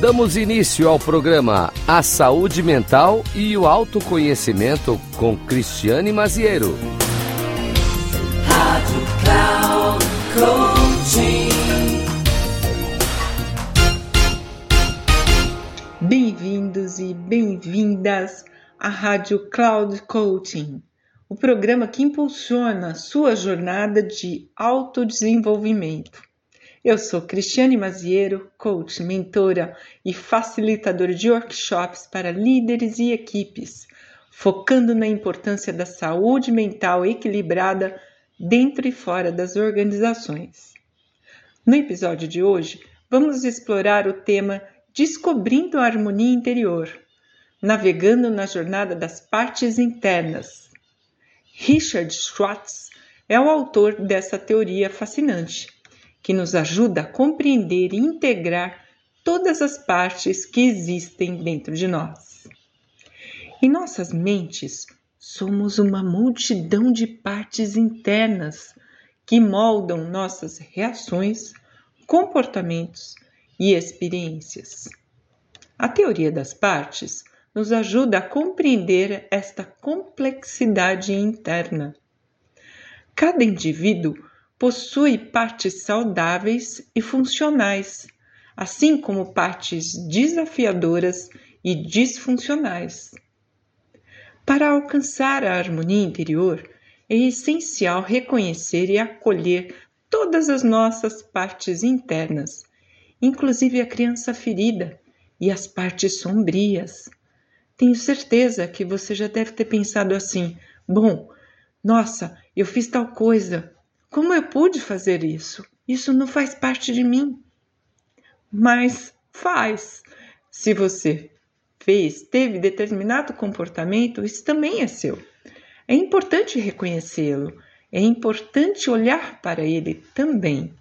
Damos início ao programa A Saúde Mental e o Autoconhecimento com Cristiane Maziero. Rádio Cloud. Bem-vindos e bem-vindas à Rádio Cloud Coaching, o programa que impulsiona sua jornada de autodesenvolvimento. Eu sou Cristiane Maziero, coach, mentora e facilitadora de workshops para líderes e equipes, focando na importância da saúde mental equilibrada dentro e fora das organizações. No episódio de hoje, vamos explorar o tema Descobrindo a Harmonia Interior, navegando na jornada das partes internas. Richard Schwartz é o autor dessa teoria fascinante que nos ajuda a compreender e integrar todas as partes que existem dentro de nós. Em nossas mentes, somos uma multidão de partes internas que moldam nossas reações, comportamentos e experiências. A teoria das partes nos ajuda a compreender esta complexidade interna. Cada indivíduo possui partes saudáveis e funcionais, assim como partes desafiadoras e disfuncionais. Para alcançar a harmonia interior, é essencial reconhecer e acolher todas as nossas partes internas, inclusive a criança ferida e as partes sombrias. Tenho certeza que você já deve ter pensado assim: bom, nossa, eu fiz tal coisa, como eu pude fazer isso? Isso não faz parte de mim. Mas faz. Se você fez, teve determinado comportamento, isso também é seu. É importante reconhecê-lo, é importante olhar para ele também.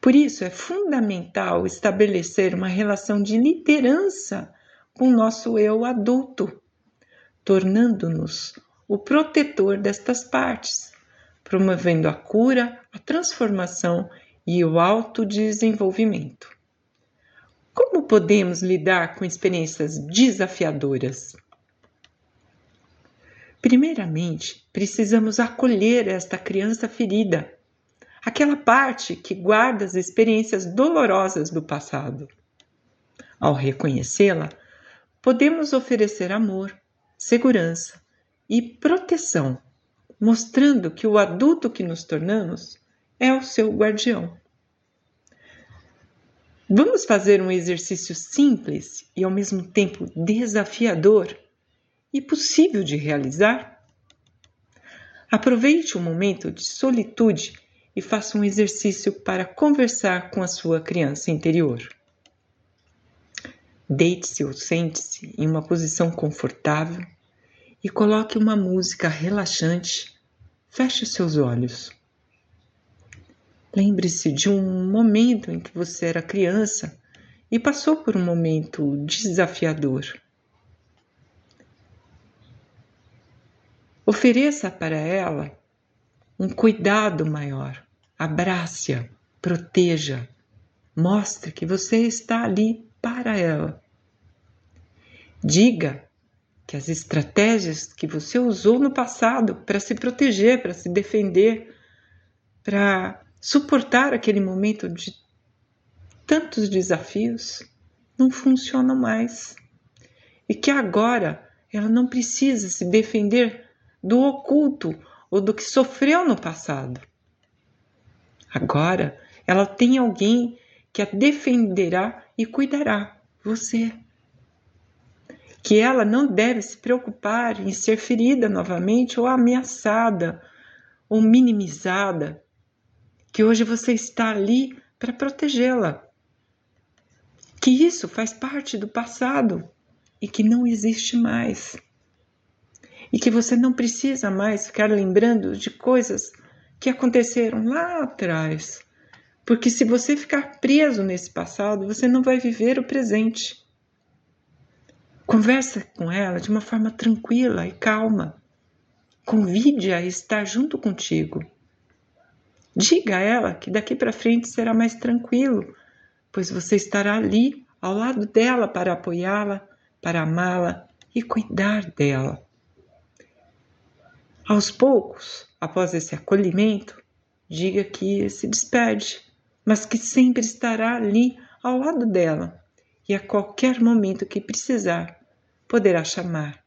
Por isso, é fundamental estabelecer uma relação de liderança com o nosso eu adulto, tornando-nos o protetor destas partes promovendo a cura, a transformação e o autodesenvolvimento. Como podemos lidar com experiências desafiadoras? Primeiramente, precisamos acolher esta criança ferida, aquela parte que guarda as experiências dolorosas do passado. Ao reconhecê-la, podemos oferecer amor, segurança e proteção mostrando que o adulto que nos tornamos é o seu guardião. Vamos fazer um exercício simples e ao mesmo tempo desafiador e possível de realizar? Aproveite um momento de solitude e faça um exercício para conversar com a sua criança interior. Deite-se ou sente-se em uma posição confortável e coloque uma música relaxante. Feche seus olhos. Lembre-se de um momento em que você era criança e passou por um momento desafiador. Ofereça para ela um cuidado maior. Abrace-a, proteja, mostre que você está ali para ela. Diga que as estratégias que você usou no passado para se proteger, para se defender, para suportar aquele momento de tantos desafios, não funcionam mais. E que agora ela não precisa se defender do oculto ou do que sofreu no passado. Agora ela tem alguém que a defenderá e cuidará, você que ela não deve se preocupar em ser ferida novamente ou ameaçada ou minimizada, que hoje você está ali para protegê-la. Que isso faz parte do passado e que não existe mais. E que você não precisa mais ficar lembrando de coisas que aconteceram lá atrás. Porque se você ficar preso nesse passado, você não vai viver o presente. Conversa com ela de uma forma tranquila e calma. Convide-a a estar junto contigo. Diga a ela que daqui para frente será mais tranquilo, pois você estará ali ao lado dela para apoiá-la, para amá-la e cuidar dela. Aos poucos, após esse acolhimento, diga que se despede, mas que sempre estará ali ao lado dela e a qualquer momento que precisar poderá chamar.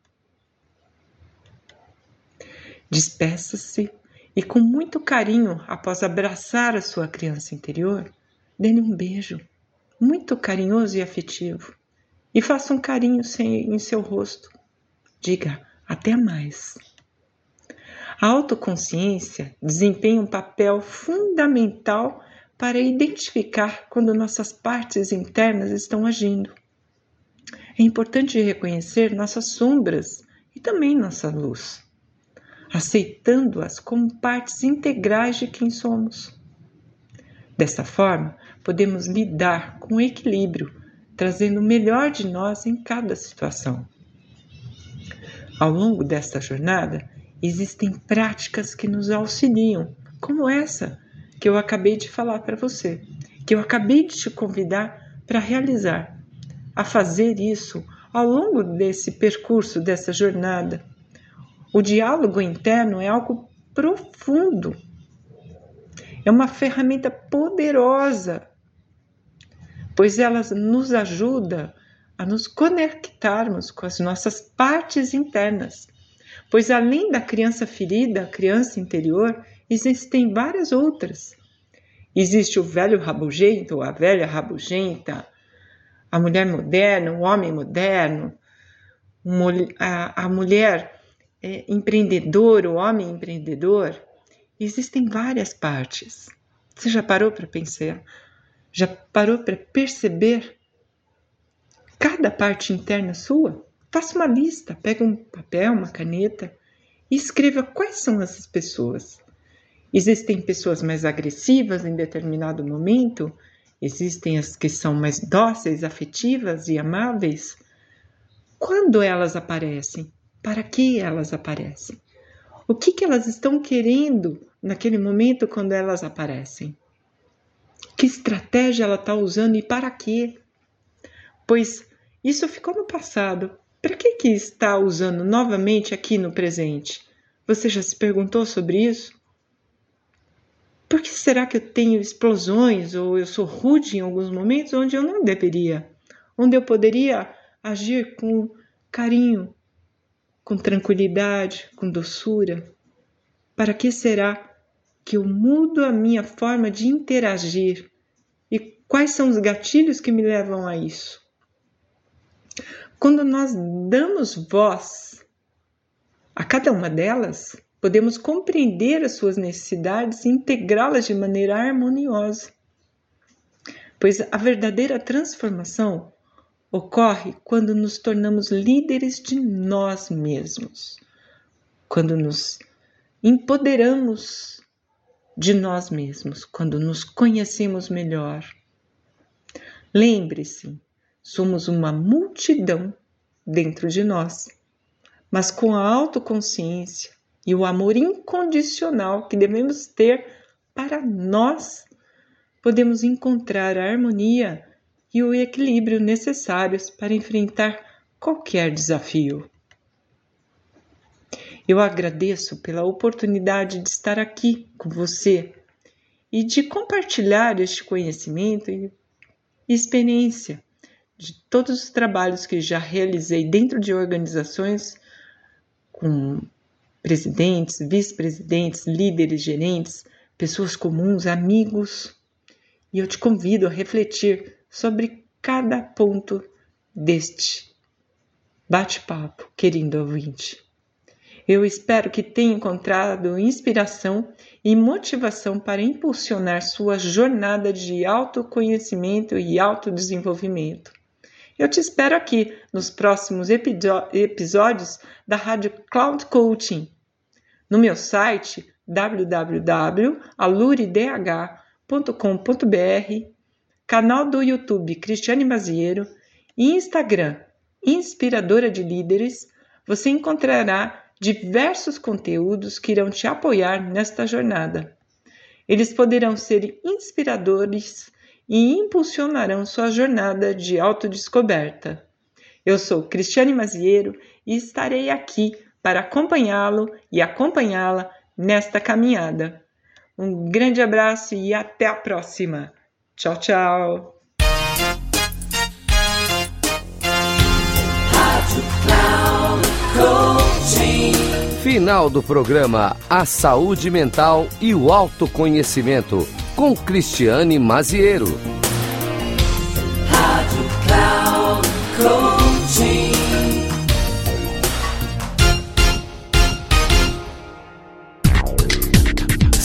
Despeça-se e, com muito carinho, após abraçar a sua criança interior, dê-lhe um beijo muito carinhoso e afetivo e faça um carinho em seu rosto. Diga até mais. A autoconsciência desempenha um papel fundamental para identificar quando nossas partes internas estão agindo. É importante reconhecer nossas sombras e também nossa luz, aceitando-as como partes integrais de quem somos. Dessa forma, podemos lidar com equilíbrio, trazendo o melhor de nós em cada situação. Ao longo desta jornada, existem práticas que nos auxiliam, como essa que eu acabei de falar para você, que eu acabei de te convidar para realizar, a fazer isso ao longo desse percurso, dessa jornada. O diálogo interno é algo profundo, é uma ferramenta poderosa, pois ela nos ajuda a nos conectarmos com as nossas partes internas pois além da criança ferida, a criança interior, existem várias outras. Existe o velho rabugento, a velha rabugenta, a mulher moderna, o homem moderno, a, mulher é, empreendedora, o homem empreendedor. Existem várias partes. Você já parou para pensar? Já parou para perceber cada parte interna sua? Faça uma lista, pega um papel, uma caneta e escreva quais são essas pessoas. Existem pessoas mais agressivas em determinado momento, existem as que são mais dóceis, afetivas e amáveis. Quando elas aparecem? Para que elas aparecem? O que, que elas estão querendo naquele momento quando elas aparecem? Que estratégia ela está usando e para quê? Pois isso ficou no passado. Para que, que está usando novamente aqui no presente? Você já se perguntou sobre isso? Por que será que eu tenho explosões ou eu sou rude em alguns momentos onde eu não deveria? Onde eu poderia agir com carinho, com tranquilidade, com doçura? Para que será que eu mudo a minha forma de interagir? E quais são os gatilhos que me levam a isso? Quando nós damos voz a cada uma delas, podemos compreender as suas necessidades e integrá-las de maneira harmoniosa. Pois a verdadeira transformação ocorre quando nos tornamos líderes de nós mesmos, quando nos empoderamos de nós mesmos, quando nos conhecemos melhor. Lembre-se, Somos uma multidão dentro de nós, mas com a autoconsciência e o amor incondicional que devemos ter para nós, podemos encontrar a harmonia e o equilíbrio necessários para enfrentar qualquer desafio. Eu agradeço pela oportunidade de estar aqui com você e de compartilhar este conhecimento e experiência de todos os trabalhos que já realizei dentro de organizações com presidentes, vice-presidentes, líderes, gerentes, pessoas comuns, amigos, e eu te convido a refletir sobre cada ponto deste bate-papo, querido ouvinte. Eu espero que tenha encontrado inspiração e motivação para impulsionar sua jornada de autoconhecimento e autodesenvolvimento. Eu te espero aqui nos próximos episódios da Rádio Cloud Coaching, no meu site www.aluridh.com.br, canal do YouTube Cristiane Maziero e Instagram Inspiradora de Líderes, você encontrará diversos conteúdos que irão te apoiar nesta jornada. Eles poderão ser inspiradores e impulsionarão sua jornada de autodescoberta. Eu sou Cristiane Maziero e estarei aqui para acompanhá-lo e acompanhá-la nesta caminhada. Um grande abraço e até a próxima. Tchau, tchau. Final do programa A Saúde Mental e o Autoconhecimento, com Cristiane Maziero.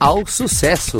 ao sucesso.